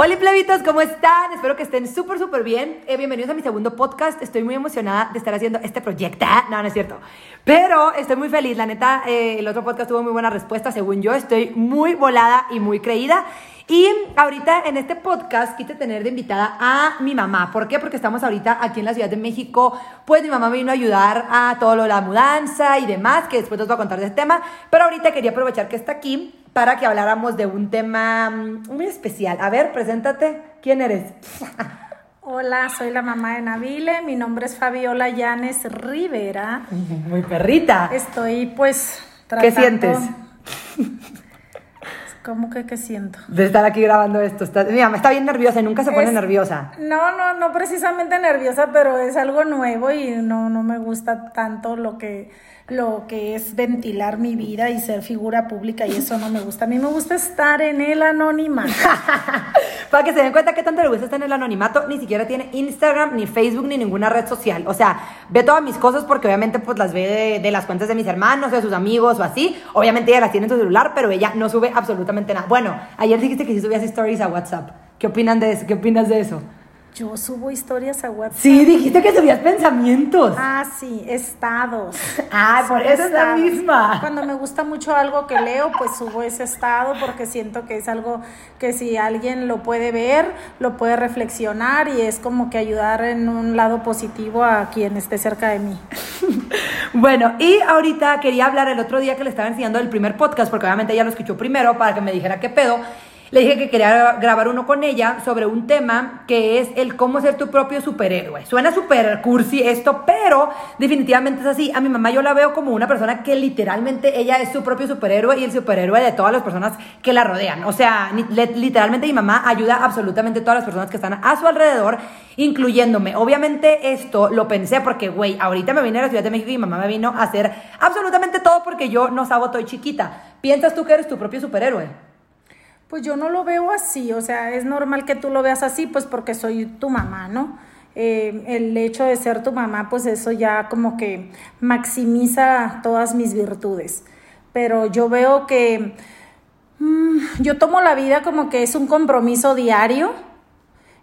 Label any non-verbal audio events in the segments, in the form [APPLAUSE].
Hola plebitos, ¿cómo están? Espero que estén súper, súper bien. Eh, bienvenidos a mi segundo podcast. Estoy muy emocionada de estar haciendo este proyecto. No, no es cierto. Pero estoy muy feliz. La neta, eh, el otro podcast tuvo muy buena respuesta, según yo. Estoy muy volada y muy creída. Y ahorita en este podcast quise tener de invitada a mi mamá. ¿Por qué? Porque estamos ahorita aquí en la Ciudad de México. Pues mi mamá me vino a ayudar a todo lo de la mudanza y demás, que después os voy a contar de este tema. Pero ahorita quería aprovechar que está aquí para que habláramos de un tema mm, muy especial. A ver, preséntate. ¿Quién eres? [LAUGHS] Hola, soy la mamá de Nabile. Mi nombre es Fabiola Llanes Rivera. Muy perrita. Estoy pues tratando... ¿Qué sientes? [LAUGHS] ¿Cómo que qué siento? De estar aquí grabando esto. Está, mira, me está bien nerviosa y nunca se pone nerviosa. No, no, no precisamente nerviosa, pero es algo nuevo y no, no me gusta tanto lo que lo que es ventilar mi vida y ser figura pública y eso no me gusta. A mí me gusta estar en el anonimato. [LAUGHS] Para que se den cuenta que tanto le gusta estar en el anonimato, ni siquiera tiene Instagram, ni Facebook, ni ninguna red social. O sea, ve todas mis cosas porque obviamente pues las ve de, las cuentas de mis hermanos, de sus amigos o así. Obviamente ella las tiene en su celular, pero ella no sube absolutamente nada. Bueno, ayer dijiste que sí subías stories a WhatsApp. ¿Qué opinan de eso? ¿Qué opinas de eso? Yo subo historias a WhatsApp. Sí, dijiste que subías pensamientos. Ah, sí, estados. [LAUGHS] ah, por eso es la misma. Cuando me gusta mucho algo que leo, pues subo ese estado porque siento que es algo que si alguien lo puede ver, lo puede reflexionar y es como que ayudar en un lado positivo a quien esté cerca de mí. [LAUGHS] bueno, y ahorita quería hablar el otro día que le estaba enseñando el primer podcast, porque obviamente ella lo escuchó primero para que me dijera qué pedo. Le dije que quería grabar uno con ella sobre un tema que es el cómo ser tu propio superhéroe. Suena super cursi esto, pero definitivamente es así. A mi mamá yo la veo como una persona que literalmente ella es su propio superhéroe y el superhéroe de todas las personas que la rodean. O sea, literalmente mi mamá ayuda absolutamente a todas las personas que están a su alrededor, incluyéndome. Obviamente esto lo pensé porque, güey, ahorita me vine a la Ciudad de México y mi mamá me vino a hacer absolutamente todo porque yo no sabo, estoy chiquita. ¿Piensas tú que eres tu propio superhéroe? Pues yo no lo veo así, o sea, es normal que tú lo veas así, pues porque soy tu mamá, ¿no? Eh, el hecho de ser tu mamá, pues eso ya como que maximiza todas mis virtudes. Pero yo veo que mm, yo tomo la vida como que es un compromiso diario,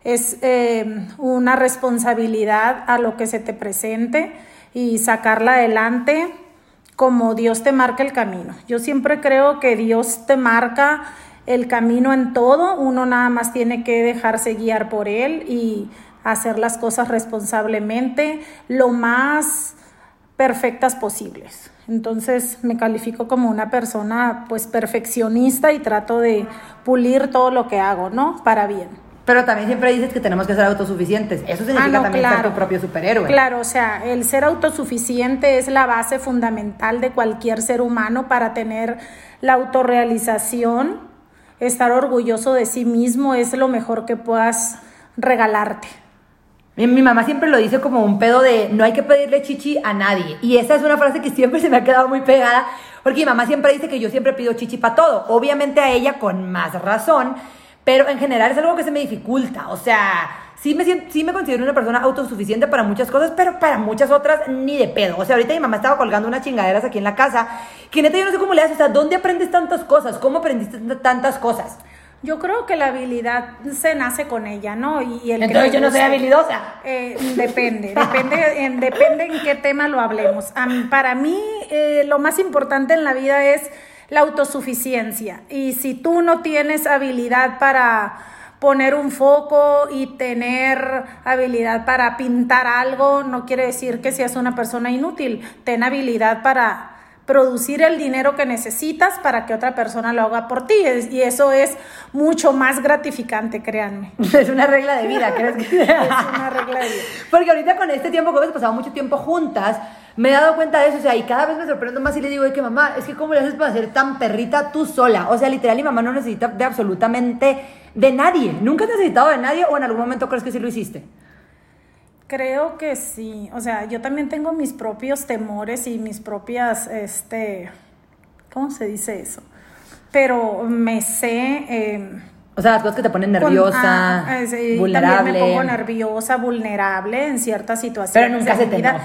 es eh, una responsabilidad a lo que se te presente y sacarla adelante como Dios te marca el camino. Yo siempre creo que Dios te marca el camino en todo, uno nada más tiene que dejarse guiar por él y hacer las cosas responsablemente, lo más perfectas posibles. Entonces me califico como una persona pues perfeccionista y trato de pulir todo lo que hago, ¿no? Para bien. Pero también siempre dices que tenemos que ser autosuficientes. Eso significa ah, también ser tu propio superhéroe. Claro, o sea, el ser autosuficiente es la base fundamental de cualquier ser humano para tener la autorrealización estar orgulloso de sí mismo es lo mejor que puedas regalarte. Mi, mamá siempre lo dice como un pedo de no hay que pedirle chichi a nadie. Y esa es una frase que siempre se me ha quedado muy pegada, porque mi mamá siempre dice que yo siempre pido chichi para todo. Obviamente a ella con más razón, pero en general es algo que se me dificulta. O sea, sí me, sí me considero una persona autosuficiente para muchas cosas, pero para muchas otras ni de pedo. O sea, ahorita mi mamá estaba colgando unas chingaderas aquí en la casa, que neta yo no sé cómo le haces, o sea, ¿dónde aprendes tantas cosas? ¿Cómo aprendiste tantas cosas? Yo creo que la habilidad se nace con ella, ¿no? Y, el Entonces yo no soy habilidosa. Eh, depende, depende, en, depende en qué tema lo hablemos. para mí, eh, lo más importante en la vida es la autosuficiencia. Y si tú no tienes habilidad para poner un foco y tener habilidad para pintar algo no quiere decir que seas una persona inútil. Ten habilidad para producir el dinero que necesitas para que otra persona lo haga por ti. Y eso es mucho más gratificante, créanme. [LAUGHS] Es una regla de vida, ¿crees que? [LAUGHS] es una regla de vida. Porque ahorita con este tiempo que hemos pasado mucho tiempo juntas, me he dado cuenta de eso, o sea, y cada vez me sorprendo más y le digo, que mamá, es que cómo le haces para ser tan perrita tú sola. O sea, literal, mi mamá no necesita de absolutamente de nadie. ¿Nunca has necesitado de nadie o en algún momento crees que sí lo hiciste? Creo que sí. O sea, yo también tengo mis propios temores y mis propias, este, ¿cómo se dice eso? Pero me sé... Em, o sea, las cosas que te ponen nerviosa, ah, vulnerable. También me pongo nerviosa, vulnerable en ciertas situaciones. Pero nunca se te nota.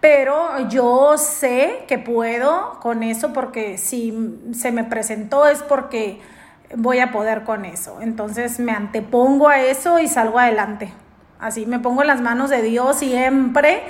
Pero yo sé que puedo con eso porque si se me presentó es porque voy a poder con eso. Entonces me antepongo a eso y salgo adelante. Así me pongo en las manos de Dios siempre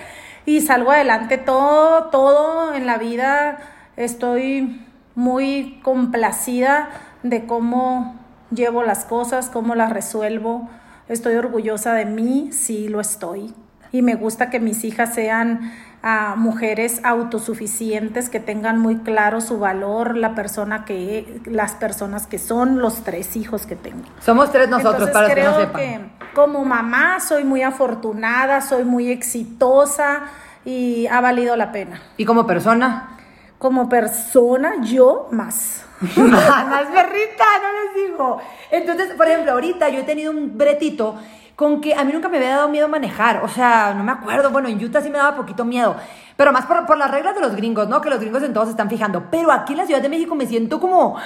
y salgo adelante todo, todo en la vida. Estoy muy complacida de cómo llevo las cosas, cómo las resuelvo. Estoy orgullosa de mí, sí lo estoy. Y me gusta que mis hijas sean a mujeres autosuficientes que tengan muy claro su valor, la persona que, las personas que son, los tres hijos que tengo. Somos tres nosotros, para creo que no sepan. que como mamá soy muy afortunada, soy muy exitosa y ha valido la pena. ¿Y como persona? Como persona, yo más. [LAUGHS] más berrita, [LAUGHS] no les digo. Entonces, por ejemplo, ahorita yo he tenido un bretito con que a mí nunca me había dado miedo manejar. O sea, no me acuerdo. Bueno, en Utah sí me daba poquito miedo. Pero más por, las reglas de los gringos, ¿no? Que los gringos en todos se están fijando. Pero aquí en la Ciudad de México me siento como...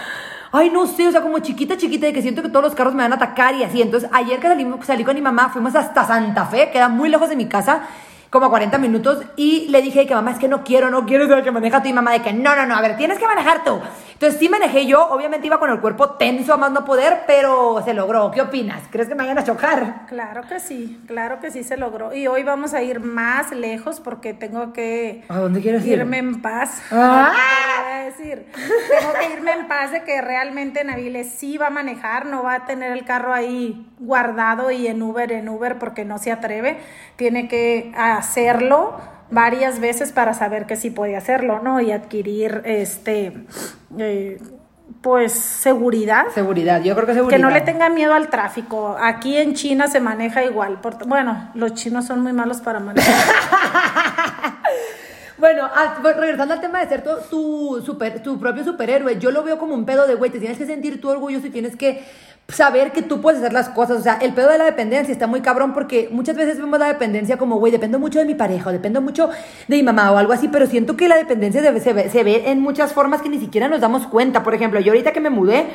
Ay, no sé, o sea, como chiquita, chiquita, de que siento que todos los carros me van a atacar y así. Entonces, ayer que salí, salí con mi mamá, fuimos hasta Santa Fe, queda muy lejos de mi casa como a 40 minutos y le dije que mamá es que no quiero, no quiero que maneja tú y mamá de que no, no, no, a ver, tienes que manejar tú. Entonces sí manejé yo, obviamente iba con el cuerpo tenso a más no poder, pero se logró. ¿Qué opinas? ¿Crees que me vayan a chocar? Claro que sí, claro que sí se logró. Y hoy vamos a ir más lejos porque tengo que ¿A dónde quieres ir? irme en paz. Ah. Voy a decir, tengo que irme en paz de que realmente Nabile sí va a manejar, no va a tener el carro ahí guardado y en Uber, en Uber porque no se atreve. Tiene que hacerlo varias veces para saber que sí puede hacerlo, ¿no? Y adquirir este eh, pues seguridad. Seguridad, yo creo que seguridad. Que no le tenga miedo al tráfico. Aquí en China se maneja igual. Por- bueno, los chinos son muy malos para manejar. [LAUGHS] Bueno, ah, pues, regresando al tema de ser tu, tu, super, tu propio superhéroe, yo lo veo como un pedo de, güey, te tienes que sentir tú orgulloso y tienes que saber que tú puedes hacer las cosas. O sea, el pedo de la dependencia está muy cabrón porque muchas veces vemos la dependencia como, güey, dependo mucho de mi pareja o dependo mucho de mi mamá o algo así, pero siento que la dependencia se, ve, se ve en muchas formas que ni siquiera nos damos cuenta. Por ejemplo, yo ahorita que me mudé,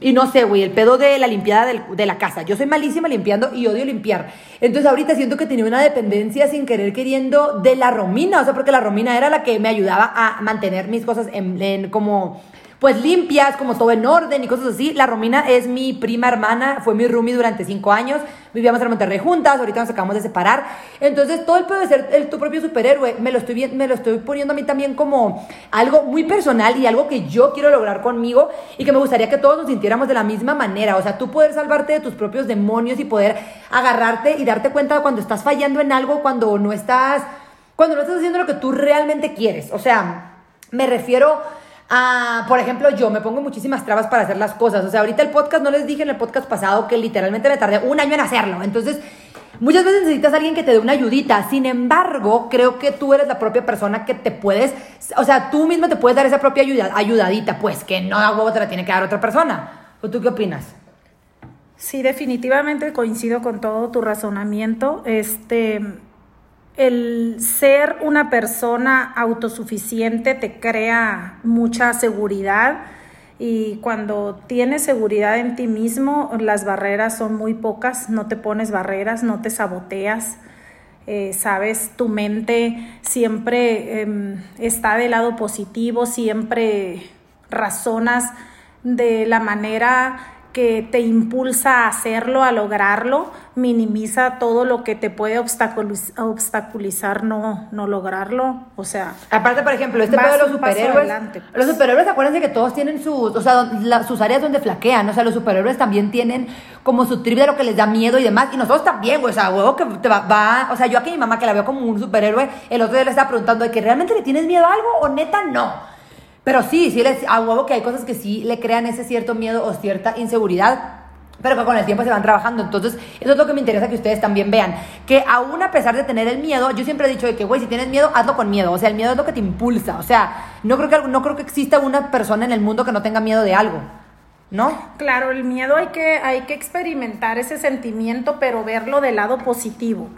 y no sé, güey, el pedo de la limpiada de la casa. Yo soy malísima limpiando y odio limpiar. Entonces ahorita siento que tenía una dependencia sin querer queriendo de la Romina. O sea, porque la Romina era la que me ayudaba a mantener mis cosas en como pues limpias, como todo en orden y cosas así. La Romina es mi prima hermana, fue mi roomie durante cinco años, vivíamos en Monterrey juntas, ahorita nos acabamos de separar. Entonces, todo el pedo de ser el, tu propio superhéroe, me lo, estoy, me lo estoy poniendo a mí también como algo muy personal y algo que yo quiero lograr conmigo y que me gustaría que todos nos sintiéramos de la misma manera. O sea, tú poder salvarte de tus propios demonios y poder agarrarte y darte cuenta cuando estás fallando en algo, cuando no estás, cuando no estás haciendo lo que tú realmente quieres. O sea, me refiero a, por ejemplo, yo me pongo muchísimas trabas para hacer las cosas. O sea, ahorita el podcast, no les dije en el podcast pasado que literalmente me tardé un año en hacerlo. Entonces, muchas veces necesitas a alguien que te dé una ayudita. Sin embargo, creo que tú eres la propia persona que te puedes, o sea, tú misma te puedes dar esa propia ayuda, ayudadita, pues que no a huevo te la tiene que dar otra persona. ¿O tú qué opinas? Sí, definitivamente coincido con todo tu razonamiento. Este, el ser una persona autosuficiente te crea mucha seguridad y cuando tienes seguridad en ti mismo, las barreras son muy pocas, no te pones barreras, no te saboteas. Eh, sabes, tu mente siempre em, está del lado positivo, siempre razonas de la manera que te impulsa a hacerlo, a lograrlo, minimiza todo lo que te puede obstaculiz- obstaculizar no, no lograrlo. O sea, Aparte, por ejemplo, este pedo de los superhéroes. adelante, pues. Los superhéroes, acuérdense que todos tienen sus, o sea, la- sus áreas donde flaquean. O sea, los superhéroes también tienen como su trip de lo que les da miedo y demás. Y nosotros también, güey. O sea, huevo que te va, va- O sea, yo aquí a mi mamá que la veo como un superhéroe, el otro día le estaba preguntando de que realmente le tienes miedo a algo o neta no. Pero sí, sí, les, a huevo que hay cosas que sí le crean ese cierto miedo o cierta inseguridad. Pero que con el tiempo se van trabajando. Entonces, eso es lo que me interesa que ustedes también vean. Que aún a pesar de tener el miedo, yo siempre he dicho de que, güey, si tienes miedo, hazlo con miedo. O sea, el miedo es lo que te impulsa. O sea, no creo que, no creo que exista una persona en el mundo que no tenga miedo de algo. ¿No? Claro, el miedo hay que, hay que experimentar ese sentimiento, pero verlo del lado positivo.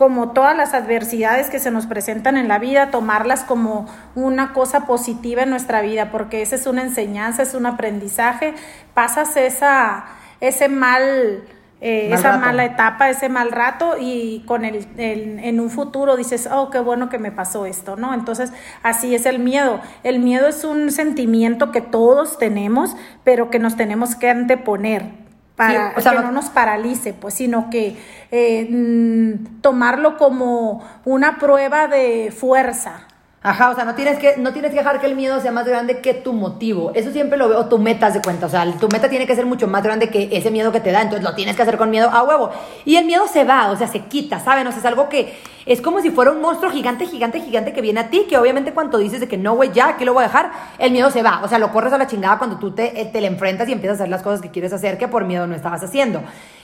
Como todas las adversidades que se nos presentan en la vida, tomarlas como una cosa positiva en nuestra vida, porque esa es una enseñanza, es un aprendizaje. Pasas esa, ese mal eh, Mal esa rato. mala etapa, ese mal rato y con el, el- en un futuro dices, oh, qué bueno que me pasó esto, ¿no? Entonces, así es el miedo. El miedo es un sentimiento que todos tenemos, pero que nos tenemos que anteponer para Sí, o sea, que no- no nos paralice, pues, sino que eh, mm, tomarlo como una prueba de fuerza. Ajá, o sea, no tienes, que, no tienes que dejar que el miedo sea más grande que tu motivo. Eso siempre lo veo, tu meta de cuenta. O sea, tu meta tiene que ser mucho más grande que ese miedo que te da. Entonces lo tienes que hacer con miedo a huevo. Y el miedo se va, o sea, se quita, ¿saben? O sea, es algo que es como si fuera un monstruo gigante, gigante, gigante que viene a ti. Que obviamente cuando dices de que no, güey, ya, aquí lo voy a dejar, el miedo se va. O sea, lo corres a la chingada cuando tú te, eh, te le enfrentas y empiezas a hacer las cosas que quieres hacer que por miedo no estabas haciendo.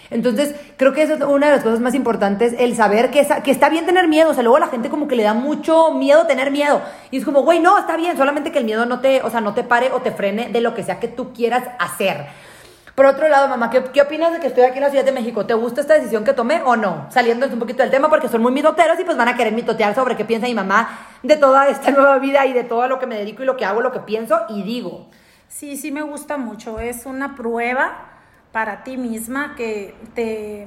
Entonces, creo que eso es una de las cosas más importantes, el saber que, esa- que está bien tener miedo. O sea, luego la gente como que le da mucho miedo tener miedo. Y es como, güey, no, está bien, solamente que el miedo no te, o sea, no te pare o te frene de lo que sea que tú quieras hacer. Por otro lado, mamá, ¿qué, qué opinas de que estoy aquí en la Ciudad de México? ¿Te gusta esta decisión que tomé o no? Saliendo un poquito del tema porque son muy mitoteros y pues van a querer mitotear sobre qué piensa mi mamá de toda esta [LAUGHS] nueva vida y de todo lo que me dedico y lo que hago, lo que pienso y digo. Sí, sí me gusta mucho. Es una prueba para ti misma que te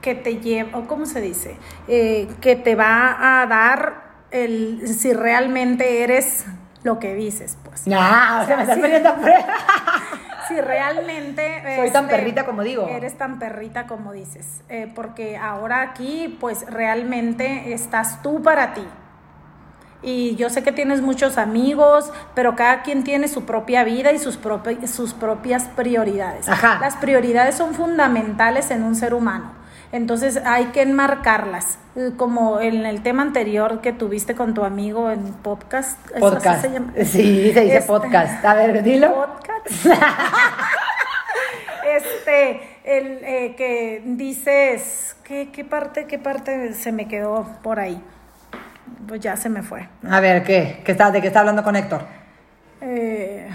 que te lleva, o cómo se dice, Eh, que te va a dar el si realmente eres lo que dices, pues. Ah, o sea, me estás Sí. poniendo a prueba. [LAUGHS] Si realmente Soy tan este, perrita como digo. Eres tan perrita como dices. Eh, porque ahora aquí, pues realmente estás tú para ti. Y yo sé que tienes muchos amigos, pero cada quien tiene su propia vida y sus, propi- sus propias prioridades. Ajá. Las prioridades son fundamentales en un ser humano. Entonces hay que enmarcarlas. Eh, Como en el tema anterior que tuviste con tu amigo en podcast. ¿eso así Podcast. se llama? Sí, se dice Este, podcast. A ver, dilo. podcast. [LAUGHS] este, el eh, que dices, ¿qué, qué parte, qué parte se me quedó por ahí? Pues ya se me fue. A ver, ¿qué? ¿Qué está, ¿De qué está hablando con Héctor? Eh,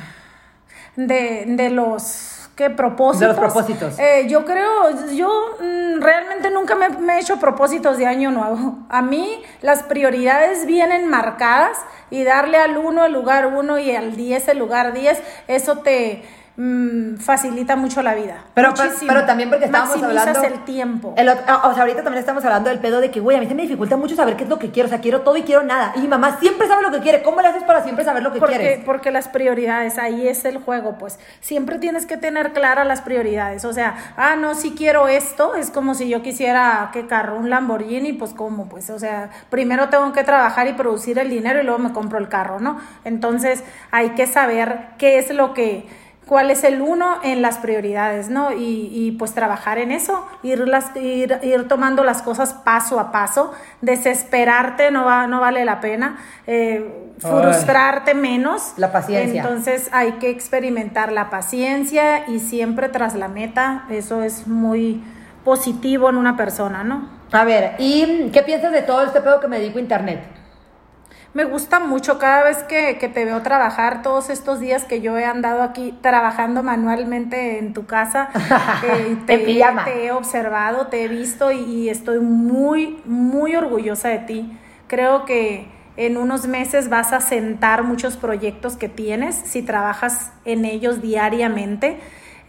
de, de los ¿qué propósitos. De los propósitos. Eh, yo creo, yo mm, realmente nunca me, me he hecho propósitos de año nuevo. A mí las prioridades vienen marcadas y darle al uno el lugar uno y al 10 el lugar 10, eso te mm, facilita mucho la vida. Pero, pero, Muchísimo. pero también porque estábamos Maximizas hablando. el tiempo. el ah, o sea, ahorita también estamos hablando del pedo de que, güey, a mí se me dificulta mucho saber qué es lo que quiero. O sea, quiero todo y quiero nada. Y mi mamá siempre sabe lo que quiere. ¿Cómo le haces para siempre saber lo que Porque, quieres? porque las prioridades, ahí es el juego, pues siempre tienes que tener claras las prioridades. O sea, ah, no, si quiero esto, es como si yo quisiera, ¿qué carro? Un Lamborghini, pues cómo, pues, o sea, primero tengo que trabajar y producir el dinero y luego me compro el carro, ¿no? Entonces hay que saber qué es lo que cuál es el uno en las prioridades, ¿no? Y, y, pues trabajar en eso, ir, las, ir, ir tomando las cosas paso a paso, desesperarte no, va, no vale la pena, eh, frustrarte menos. La paciencia. Entonces hay que experimentar la paciencia y siempre tras la meta, eso es muy positivo en una persona, ¿no? A ver, ¿y qué piensas de todo este pedo que me dedico a internet? Me gusta mucho cada vez que, que, te veo trabajar, todos estos días que yo he andado aquí trabajando manualmente en tu casa, [LAUGHS] eh, te, te, he observado, te he visto y, y, estoy muy, muy orgullosa de ti. Creo que en unos meses vas a sentar muchos proyectos que tienes si trabajas en ellos diariamente.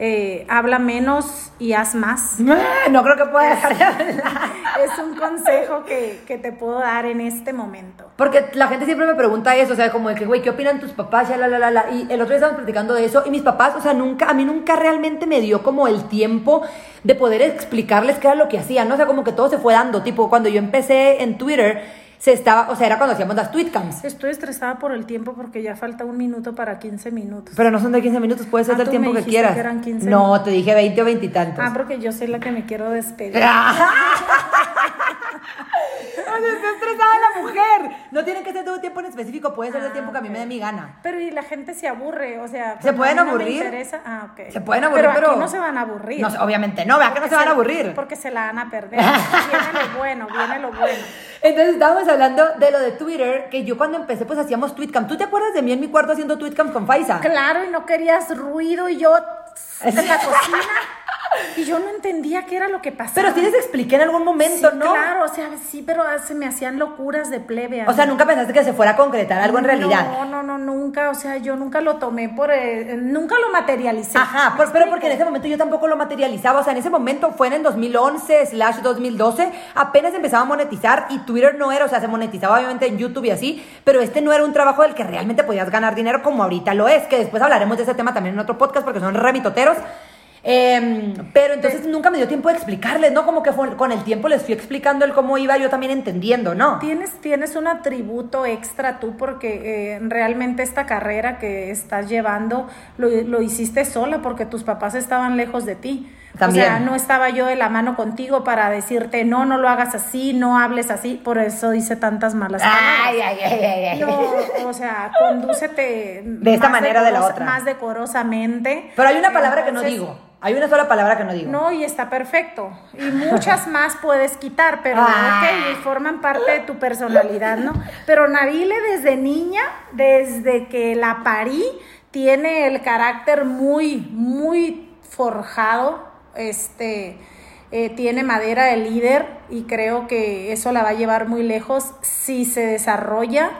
Eh, habla menos y haz más. [LAUGHS] No creo que pueda dejar de hablar. Es un consejo que, que, te puedo dar en este momento. Porque la gente siempre me pregunta eso, o sea, como de que, güey, ¿qué opinan tus papás? Ya, la, la, la, la. Y el otro día estábamos platicando de eso y mis papás, o sea, nunca, a mí nunca realmente me dio como el tiempo de poder explicarles qué era lo que hacían, ¿no? O sea, como que todo se fue dando, tipo, cuando yo empecé en Twitter, se estaba, o sea, era cuando hacíamos las tweetcams. Estoy estresada por el tiempo porque ya falta un minuto para 15 minutos. Pero no son de 15 minutos, puede ser ah, del tiempo que quieras. Que eran 15 no, minutos. te dije 20 o 20 y tantos. Ah, porque yo soy la que me quiero despedir. [LAUGHS] o sea, está estresada la mujer. No tiene que ser todo tiempo en específico, puede ser ah, el tiempo que a mí me dé mi gana. Pero y la gente se aburre, o sea, se pueden no aburrir. Ah, okay. Se pueden aburrir, pero, pero aquí no se van a aburrir. No, obviamente no, vea que no se van a aburrir. Porque se la van a perder. viene lo bueno, viene lo bueno. [LAUGHS] Entonces estábamos hablando de lo de Twitter, que yo cuando empecé pues hacíamos tweetcam. ¿Tú te acuerdas de mí en mi cuarto haciendo tweetcam con Faisa? Claro, y no querías ruido y yo en la cocina. [LAUGHS] Y yo no entendía qué era lo que pasaba. Pero sí les expliqué en algún momento, Sí, ¿no? Claro, o sea, sí, pero se me hacían locuras de plebe. O sea, nunca pensaste que se fuera a concretar algo en realidad. No, no, no, nunca. O sea, yo nunca lo tomé por. eh, nunca lo materialicé. Ajá, ¿Me por- pero porque en ese momento yo tampoco lo materializaba. O sea, en ese momento fue en el 2011 slash 2012. Apenas empezaba a monetizar y Twitter no era, o sea, se monetizaba obviamente en YouTube y así, pero este no era un trabajo del que realmente podías ganar dinero como ahorita lo es, que después hablaremos de ese tema también en otro podcast porque son remitoteros. Em, pero entonces nunca me dio tiempo de explicarles, ¿no? Como que fue- con el tiempo les fui explicando el cómo iba yo también entendiendo, ¿no? Tienes, tienes un atributo extra tú porque eh, realmente esta carrera que estás llevando lo, lo hiciste sola porque tus papás estaban lejos de ti. También. O sea, no estaba yo de la mano contigo para decirte, no, no lo hagas así, no hables así. Por eso hice tantas malas palabras. Ay, ay, ay, ay, ay. No, o sea, condúcete De esta manera o de la otra. Más decorosamente. Pero hay una palabra que no digo. Hay una sola palabra que no digo. No, y está perfecto. Y muchas [LAUGHS] más puedes quitar, pero Ah. ok, forman parte de tu personalidad, ¿no? Pero Nabile desde niña, desde que la parí, tiene el carácter muy, muy forjado. Este eh, tiene madera de líder y creo que eso la va a llevar muy lejos si se desarrolla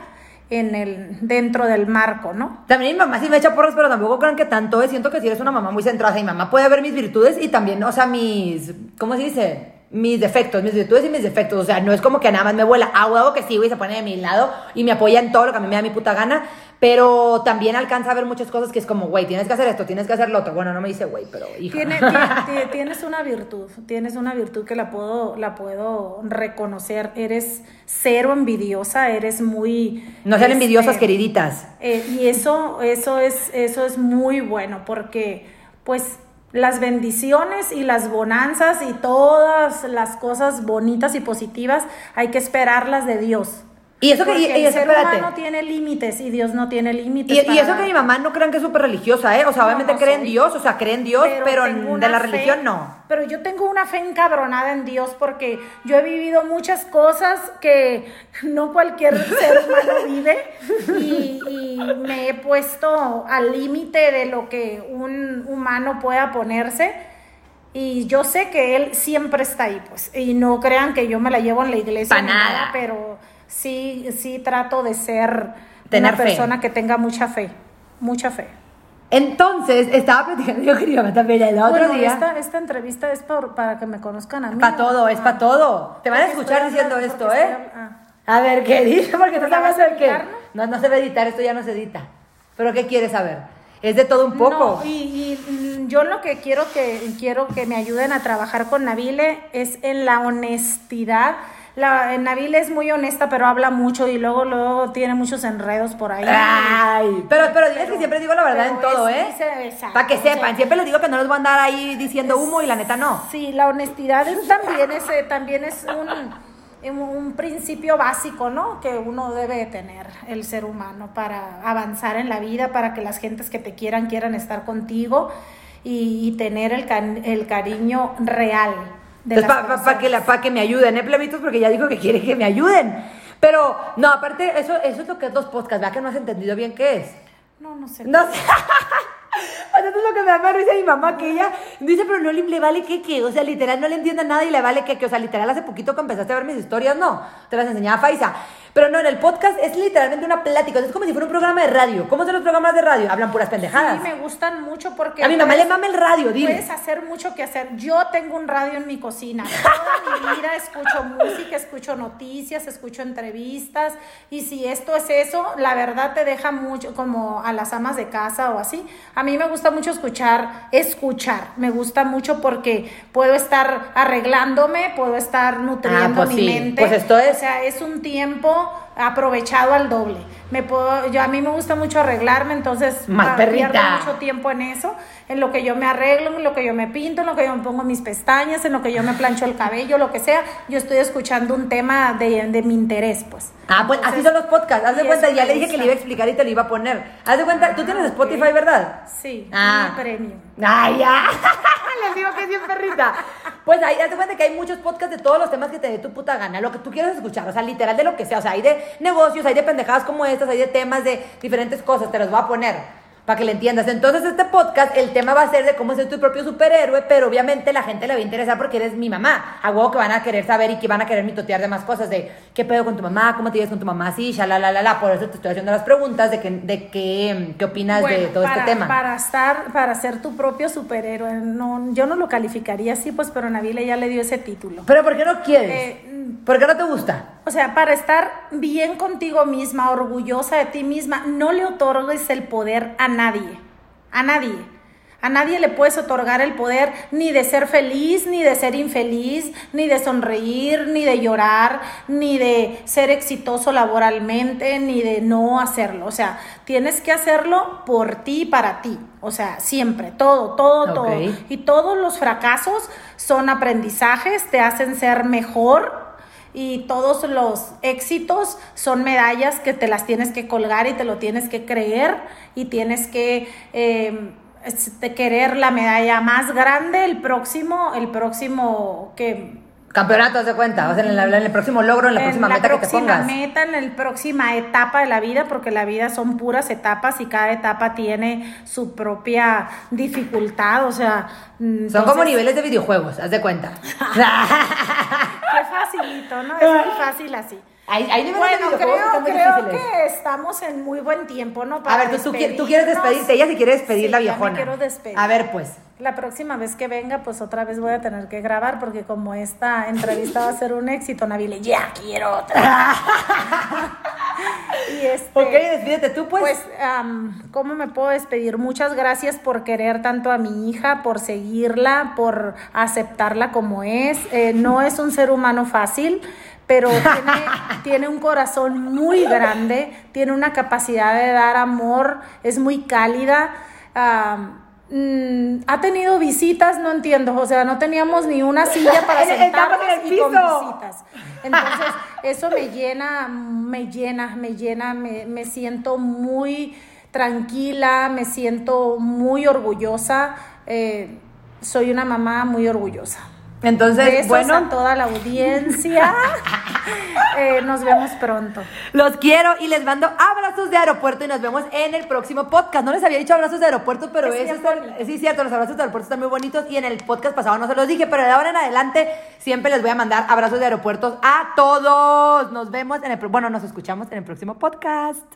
en el dentro del marco, ¿no? También mi mamá sí me echa porras, pero tampoco crean que tanto es. Siento que si eres una mamá muy centrada, mi mamá puede ver mis virtudes y también, o sea, mis, ¿cómo se dice? Mis defectos, mis virtudes y mis defectos. O sea, no es como que nada más me vuela a huevo que sí, güey, se pone de mi lado y me apoya en todo lo que a mí me da mi puta gana. Pero también alcanza a ver muchas cosas que es como, güey, tienes que hacer esto, tienes que hacer lo otro. Bueno, no me dice, güey, pero hija. Tiene- [LAUGHS] tienes una virtud, tienes una virtud que la puedo, la puedo reconocer. Eres cero envidiosa, eres muy. no sean este, envidiosas, queriditas. eh, y eso, eso es, eso es muy bueno, porque, pues, las bendiciones y las bonanzas y todas las cosas bonitas y positivas hay que esperarlas de Dios. Y eso que, y, Porque y el ser espérate. humano tiene límites y Dios no tiene límites. Y, y para eso que mi mamá no crean que es súper religiosa, ¿eh? O sea, No, obviamente no cree en. Dios, o sea, cree en Dios, pero, tengo de la fe- religión no. Pero yo tengo una fe encabronada en Dios porque yo he vivido muchas cosas que no cualquier [LAUGHS] ser humano vive y, y me he puesto al límite de lo que un humano pueda ponerse. Y yo sé que él siempre está ahí, pues. Y no crean que yo me la llevo en la iglesia. Pa' ni nada. pero sí, sí trato de ser Tener una fe. persona que tenga mucha fe. Mucha fe. Entonces, estaba platicando yo mamá también el otro Bueno, día. esta, esta entrevista es por- para que me conozcan a mí. Para todo, es Ah. para todo. Te van a escuchar diciendo esto, ¿eh? estoy hab- A ver, ¿qué dice? Porque ¿Pero tú sabes qué. editar, No, no se va a editar, esto ya no se edita. Pero ¿qué quieres saber? Es de todo un poco. No, y, y, mm, yo lo que quiero que quiero que me ayuden a trabajar con Nabile es en la honestidad. La, Nabile es muy honesta, pero habla mucho y luego luego tiene muchos enredos por ahí. Ay, pero, pero diles que siempre digo la verdad en todo, es- ¿eh? Para que o sea, sepan, siempre les digo que no les voy a andar ahí diciendo humo y la neta no. Sí, la honestidad es- también es, eh, también es un, un principio básico, ¿no? Que uno debe de tener el ser humano para avanzar en la vida, para que las gentes que te quieran quieran estar contigo y, y tener el, el cariño real. De Entonces, las para que, la- pa' que me ayuden, ¿eh, plebitos? Porque ya dijo que quiere que me ayuden. Pero, no, aparte, eso, eso es lo que es los podcasts, ¿verdad? Que no has entendido bien qué es. No, no sé. No sé. [LAUGHS] O sea, esto es lo que me da más risa mi mamá, que ella dice, pero no le, le vale que que, o sea, literal no le entiende nada y le vale que que, o sea, literal hace poquito que empezaste a ver mis historias, no, te las enseñaba Faisa. Pero no, en el podcast es literalmente una plática, es como si fuera un programa de radio. ¿Cómo son los programas de radio? Hablan puras pendejadas. Sí, me gustan mucho porque... a mi mamá puedes- le mama el radio, dile. Puedes hacer mucho que hacer. Yo tengo un radio en mi cocina. [LAUGHS] Toda mi vida escucho música, escucho noticias, escucho entrevistas. Y si esto es eso, la verdad te deja mucho como a las amas de casa o así. A mí me gusta mucho escuchar, escuchar. Me gusta mucho porque puedo estar arreglándome, puedo estar nutriendo Ah, pues mi sí. mente. Pues esto es- O sea, es un tiempo aprovechado al doble. Me puedo, yo a mí me gusta mucho arreglarme, entonces Más ah, pierdo mucho tiempo en eso, en lo que yo me arreglo, en lo que yo me pinto, en lo que yo me pongo mis pestañas, en lo que yo me plancho el cabello, lo que sea, yo estoy escuchando un tema de, de mi interés, pues. Ah, pues así son los podcasts. Haz de cuenta, ya le dije que le iba a explicar y te lo iba a poner. Haz de cuenta, tú tienes Ah, Spotify. ¿verdad? Sí, Ah. mi premio. Ay, ya. [LAUGHS] Les digo que es bien perrita. Pues ahí, haz de cuenta que hay muchos podcasts de todos los temas que te dé tu puta gana, lo que tú quieras escuchar, o sea, literal de lo que sea. O sea, hay de negocios, hay de pendejadas como estas, hay de temas de diferentes cosas, te los voy a poner. para que le entiendas. Entonces, este podcast, el tema va a ser de cómo ser tu propio superhéroe, pero obviamente la gente le va a interesar porque eres mi mamá. A huevo que van a querer saber y que van a querer mitotear de más cosas, de qué pedo con tu mamá, cómo te llevas con tu mamá, así, la la, la, la. Por eso te estoy haciendo las preguntas de, que, de qué, qué opinas de todo este tema. Para estar, para ser tu propio superhéroe, no, yo no lo calificaría así, pues, pero Nabila ya le dio ese título. ¿Pero por qué no quieres? Eh, ¿Por qué no te gusta? O sea, para estar bien contigo misma, orgullosa de ti misma, no le otorgues el poder a nadie. A nadie. A nadie le puedes otorgar el poder ni de ser feliz, ni de ser infeliz, ni de sonreír, ni de llorar, ni de ser exitoso laboralmente, ni de no hacerlo. O sea, tienes que hacerlo por ti, para ti. O sea, siempre, todo, todo, todo. Y todos los fracasos son aprendizajes, te hacen ser mejor y todos los éxitos son medallas que te las tienes que colgar y te lo tienes que creer y tienes que eh, querer la medalla más grande el próximo, el próximo que Campeonato, de cuenta, o sea, en, el próximo logro, en la próxima meta que te pongas. En la meta, en la próxima etapa de la vida, porque la vida son puras etapas y cada etapa tiene su propia dificultad, o sea... Son como niveles de videojuegos, haz de cuenta. [LAUGHS] [LAUGHS] Facilito, ¿no? Es muy fácil así. bueno, creo, creo que estamos en muy buen tiempo, ¿no? a ver, tú, tú, quieres despedirte, ella si quiere despedir la viejona. quiero despedir. A ver, pues. La próxima vez que venga, pues otra vez voy a tener que grabar, porque como esta entrevista va a ser un éxito, Nabile, ya quiero otra. [LAUGHS] y este, ok, despídete tú, pues. Pues, ¿cómo me puedo despedir? Muchas gracias por querer tanto a mi hija, por seguirla, por aceptarla como es. Eh, no es un ser humano fácil pero [LAUGHS] tiene, tiene, un corazón muy grande, tiene una capacidad de dar amor, es muy cálida. Mm, ha tenido visitas, no entiendo, o sea, no teníamos ni una silla [LAUGHS] para sentarnos y con visitas. Entonces, eso me llena, me llena, me llena, me, me siento muy tranquila, me siento muy orgullosa. Eh, soy una mamá muy orgullosa. Entonces, bueno. a toda la audiencia. [LAUGHS] Eh, nos vemos pronto. Los quiero y les mando abrazos de aeropuerto y nos vemos en el próximo podcast. No les había dicho abrazos de aeropuerto, pero es eso es sí, cierto, los abrazos de aeropuerto están muy bonitos y en el podcast pasado no se los dije, pero de ahora en adelante siempre les voy a mandar abrazos de aeropuertos a todos. Nos vemos en el, bueno, nos escuchamos en el próximo podcast.